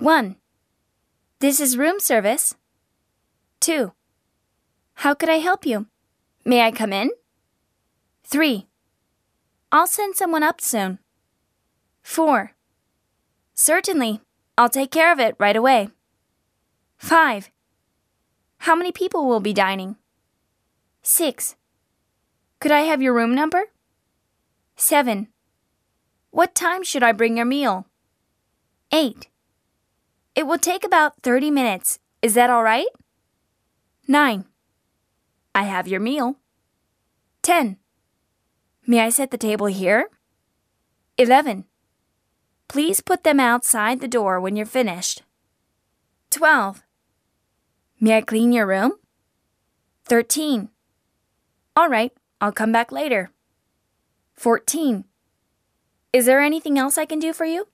1. This is room service. 2. How could I help you? May I come in? 3. I'll send someone up soon. 4. Certainly. I'll take care of it right away. 5. How many people will be dining? 6. Could I have your room number? 7. What time should I bring your meal? 8. It will take about 30 minutes. Is that all right? 9. I have your meal. 10. May I set the table here? 11. Please put them outside the door when you're finished. 12. May I clean your room? 13. All right, I'll come back later. 14. Is there anything else I can do for you?